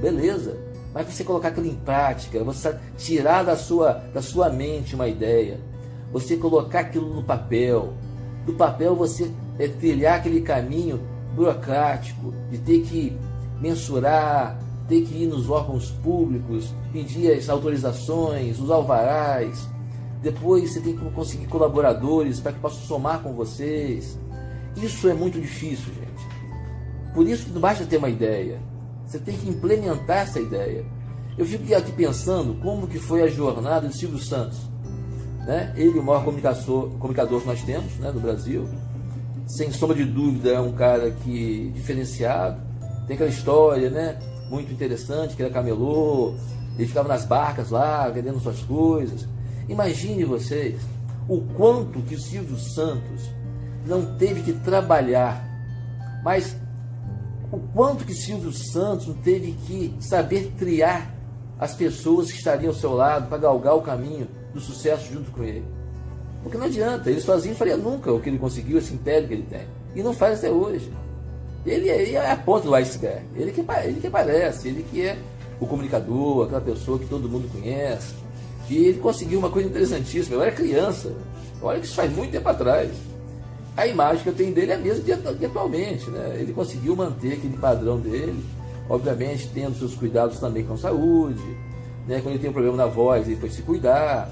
beleza. Mas você colocar aquilo em prática, você tirar da sua, da sua mente uma ideia, você colocar aquilo no papel. Do papel você é, trilhar aquele caminho burocrático de ter que mensurar, ter que ir nos órgãos públicos, pedir as autorizações, os alvarás. Depois você tem que conseguir colaboradores para que possam somar com vocês. Isso é muito difícil, gente. Por isso que não basta ter uma ideia. Você tem que implementar essa ideia. Eu fico aqui pensando como que foi a jornada de Silvio Santos. Né? Ele, o maior comunicador, comunicador que nós temos né, no Brasil. Sem sombra de dúvida, é um cara que diferenciado. Tem aquela história né, muito interessante, que era camelô. Ele ficava nas barcas lá, vendendo suas coisas. Imagine vocês o quanto que Silvio Santos não teve que trabalhar, mas o quanto que Silvio Santos teve que saber triar as pessoas que estariam ao seu lado para galgar o caminho do sucesso junto com ele. Porque não adianta, ele sozinho faria nunca o que ele conseguiu, esse império que ele tem. E não faz até hoje. Ele, ele é a ponta do iceberg. Ele que, ele que aparece, ele que é o comunicador, aquela pessoa que todo mundo conhece. E ele conseguiu uma coisa interessantíssima. Eu era criança. Olha que isso faz muito tempo atrás a imagem que eu tenho dele é a mesma de atualmente. Né? Ele conseguiu manter aquele padrão dele, obviamente tendo seus cuidados também com a saúde. Né? Quando ele tem um problema na voz, ele foi se cuidar.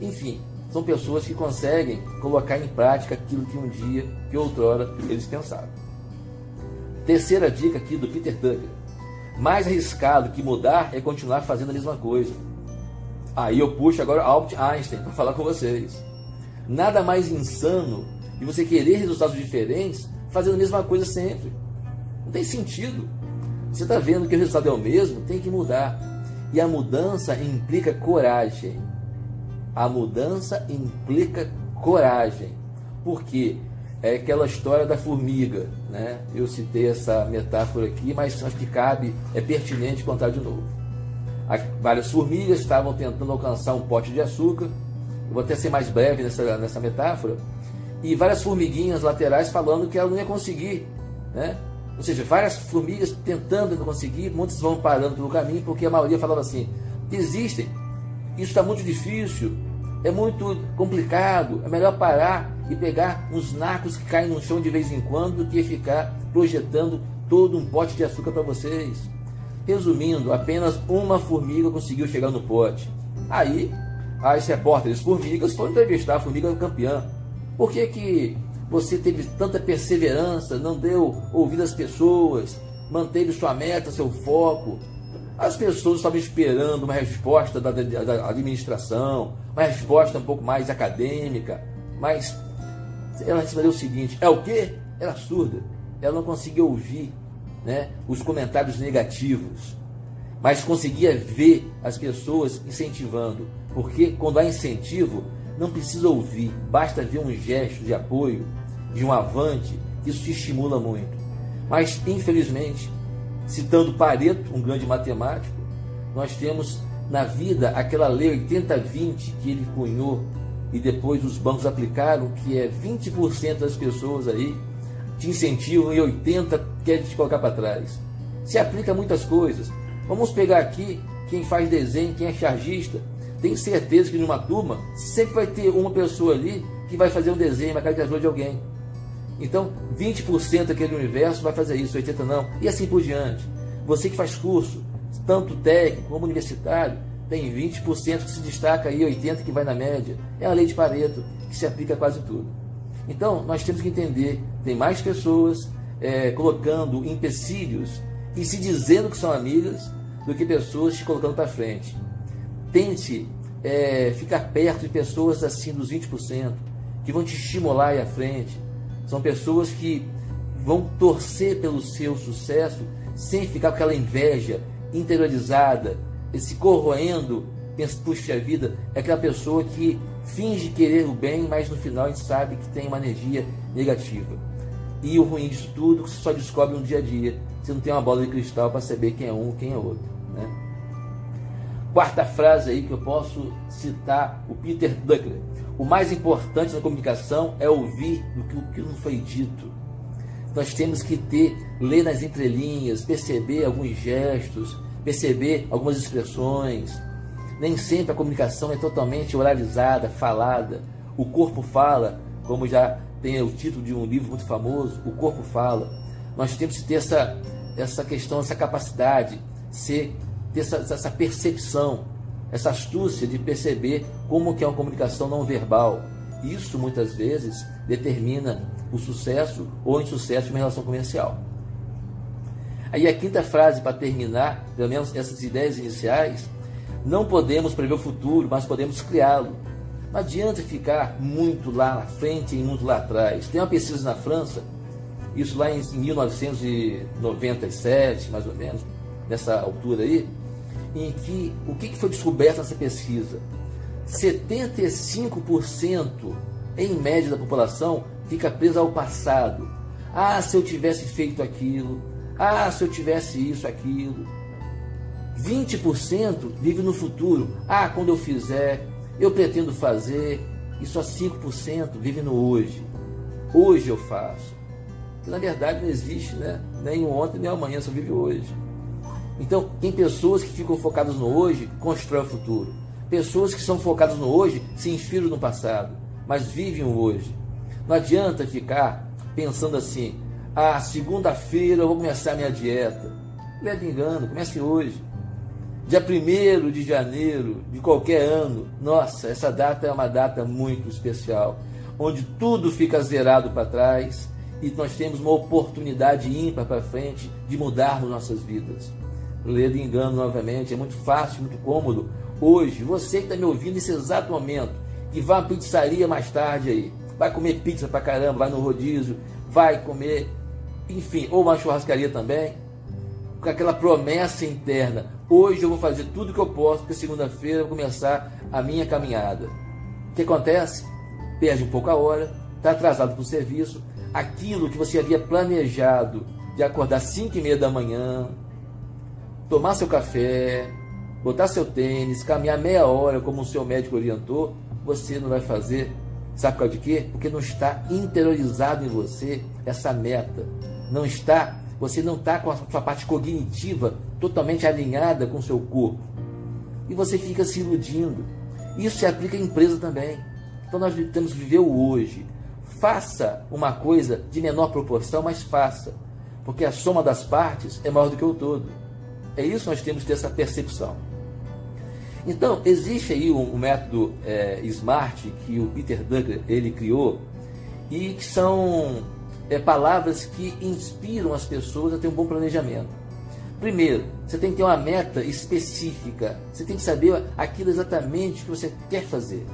Enfim, são pessoas que conseguem colocar em prática aquilo que um dia, que outrora, eles pensaram. Terceira dica aqui do Peter Tucker. Mais arriscado que mudar é continuar fazendo a mesma coisa. Aí eu puxo agora Albert Einstein para falar com vocês. Nada mais insano e você querer resultados diferentes fazendo a mesma coisa sempre. Não tem sentido. Você está vendo que o resultado é o mesmo, tem que mudar. E a mudança implica coragem. A mudança implica coragem. Porque é aquela história da formiga, né? Eu citei essa metáfora aqui, mas acho que cabe, é pertinente contar de novo. Várias formigas estavam tentando alcançar um pote de açúcar. Eu vou até ser mais breve nessa, nessa metáfora e várias formiguinhas laterais falando que ela não ia conseguir, né? Ou seja, várias formigas tentando não conseguir, muitas vão parando pelo caminho, porque a maioria falava assim: desistem, isso está muito difícil, é muito complicado, é melhor parar e pegar uns nacos que caem no chão de vez em quando do que ficar projetando todo um pote de açúcar para vocês. Resumindo, apenas uma formiga conseguiu chegar no pote. Aí, as repórteres formigas foram entrevistar a formiga campeã. Por que, que você teve tanta perseverança, não deu ouvido às pessoas, manteve sua meta, seu foco? As pessoas estavam esperando uma resposta da, da administração, uma resposta um pouco mais acadêmica, mas ela respondeu o seguinte: é o quê? Era surda. Ela não conseguia ouvir né, os comentários negativos, mas conseguia ver as pessoas incentivando. Porque quando há incentivo, não precisa ouvir, basta ver um gesto de apoio, de um avante, isso te estimula muito. Mas, infelizmente, citando Pareto, um grande matemático, nós temos na vida aquela lei 80-20 que ele cunhou e depois os bancos aplicaram, que é 20% das pessoas aí te incentivam e 80% querem te colocar para trás. Se aplica a muitas coisas. Vamos pegar aqui quem faz desenho, quem é chargista, tenho certeza que numa turma sempre vai ter uma pessoa ali que vai fazer um desenho, uma caricatura de alguém. Então, 20% daquele universo vai fazer isso, 80% não, e assim por diante. Você que faz curso, tanto técnico como universitário, tem 20% que se destaca e 80% que vai na média. É a lei de Pareto, que se aplica a quase tudo. Então, nós temos que entender, tem mais pessoas é, colocando empecilhos e se dizendo que são amigas do que pessoas te colocando para frente tente é, ficar perto de pessoas assim dos 20%, que vão te estimular aí à frente. São pessoas que vão torcer pelo seu sucesso sem ficar com aquela inveja interiorizada, se corroendo, pensa, puxa vida, é aquela pessoa que finge querer o bem, mas no final a gente sabe que tem uma energia negativa. E o ruim disso tudo, você só descobre no dia a dia. Você não tem uma bola de cristal para saber quem é um quem é outro. Quarta frase aí que eu posso citar o Peter Drucker. O mais importante na comunicação é ouvir o que não foi dito. Nós temos que ter, ler nas entrelinhas, perceber alguns gestos, perceber algumas expressões. Nem sempre a comunicação é totalmente oralizada, falada. O corpo fala, como já tem o título de um livro muito famoso, O Corpo Fala. Nós temos que ter essa, essa questão, essa capacidade, ser, ter essa, essa percepção, essa astúcia de perceber como que é uma comunicação não verbal. Isso muitas vezes determina o sucesso ou insucesso de uma relação comercial. Aí a quinta frase para terminar, pelo menos essas ideias iniciais, não podemos prever o futuro, mas podemos criá-lo. Não adianta ficar muito lá na frente e muito lá atrás. Tem uma pesquisa na França, isso lá em 1997, mais ou menos, nessa altura aí, em que o que foi descoberto nessa pesquisa? 75% em média da população fica presa ao passado. Ah, se eu tivesse feito aquilo. Ah, se eu tivesse isso, aquilo. 20% vive no futuro. Ah, quando eu fizer, eu pretendo fazer, e só 5% vive no hoje. Hoje eu faço. Que na verdade não existe, né? Nem ontem, nem amanhã, só vive hoje. Então, tem pessoas que ficam focadas no hoje, constroem o futuro. Pessoas que são focadas no hoje se inspiram no passado, mas vivem o hoje. Não adianta ficar pensando assim: ah, segunda-feira eu vou começar a minha dieta. Leve engano, comece hoje dia 1 de janeiro de qualquer ano, nossa, essa data é uma data muito especial, onde tudo fica zerado para trás e nós temos uma oportunidade ímpar para frente de mudarmos nossas vidas. Ler de engano novamente, é muito fácil, muito cômodo. Hoje, você que está me ouvindo nesse exato momento, que vai à pizzaria mais tarde aí, vai comer pizza para caramba, vai no rodízio, vai comer, enfim, ou uma churrascaria também, com aquela promessa interna. Hoje eu vou fazer tudo o que eu posso, porque segunda-feira eu vou começar a minha caminhada. O que acontece? Perde um pouco a hora, está atrasado para o serviço. Aquilo que você havia planejado de acordar 5 e meia da manhã, tomar seu café, botar seu tênis, caminhar meia hora como o seu médico orientou, você não vai fazer. Sabe por causa de quê? Porque não está interiorizado em você essa meta. Não está você não está com a sua parte cognitiva totalmente alinhada com o seu corpo. E você fica se iludindo. Isso se aplica à empresa também. Então nós temos que viver o hoje. Faça uma coisa de menor proporção, mas faça. Porque a soma das partes é maior do que o todo. É isso que nós temos que ter essa percepção. Então, existe aí um, método é, SMART que o Peter Drucker ele criou e que são é, palavras que inspiram as pessoas a ter um bom planejamento. Primeiro, você tem que ter uma meta específica. Você tem que saber aquilo exatamente que você quer fazer.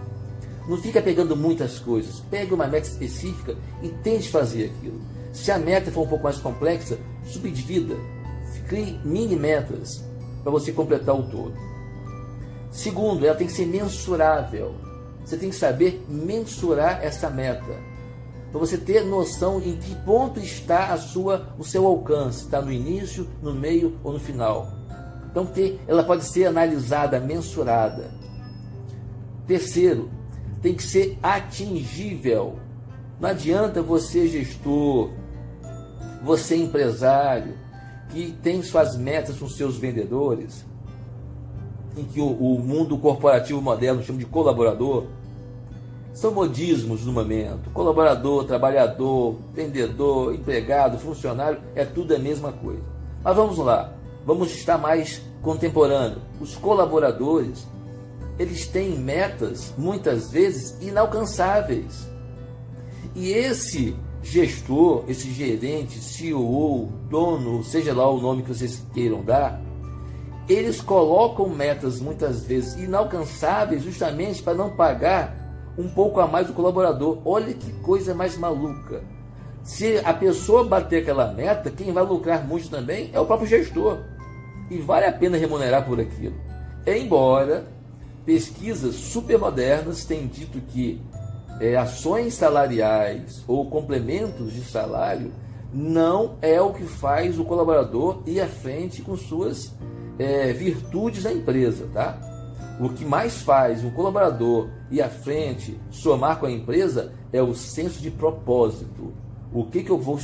Não fica pegando muitas coisas. Pegue uma meta específica e tente fazer aquilo. Se a meta for um pouco mais complexa, subdivida. Crie mini metas para você completar o todo. Segundo, ela tem que ser mensurável. Você tem que saber mensurar essa meta para você ter noção em que ponto está a sua, o seu alcance, está no início, no meio ou no final. Então ter, ela pode ser analisada, mensurada. Terceiro, tem que ser atingível. Não adianta você gestor, você empresário que tem suas metas com seus vendedores, em que o, o mundo corporativo moderno chama de colaborador são modismos no momento. Colaborador, trabalhador, vendedor, empregado, funcionário, é tudo a mesma coisa. Mas vamos lá, vamos estar mais contemporâneo. Os colaboradores, eles têm metas muitas vezes inalcançáveis. E esse gestor, esse gerente, CEO, dono, seja lá o nome que vocês queiram dar, eles colocam metas muitas vezes inalcançáveis justamente para não pagar um pouco a mais do colaborador. Olha que coisa mais maluca. Se a pessoa bater aquela meta, quem vai lucrar muito também é o próprio gestor. E vale a pena remunerar por aquilo. Embora pesquisas supermodernas tenham dito que é, ações salariais ou complementos de salário não é o que faz o colaborador ir à frente com suas é, virtudes na empresa, tá? O que mais faz um colaborador ir à frente, somar com a empresa, é o senso de propósito. O que, que eu vou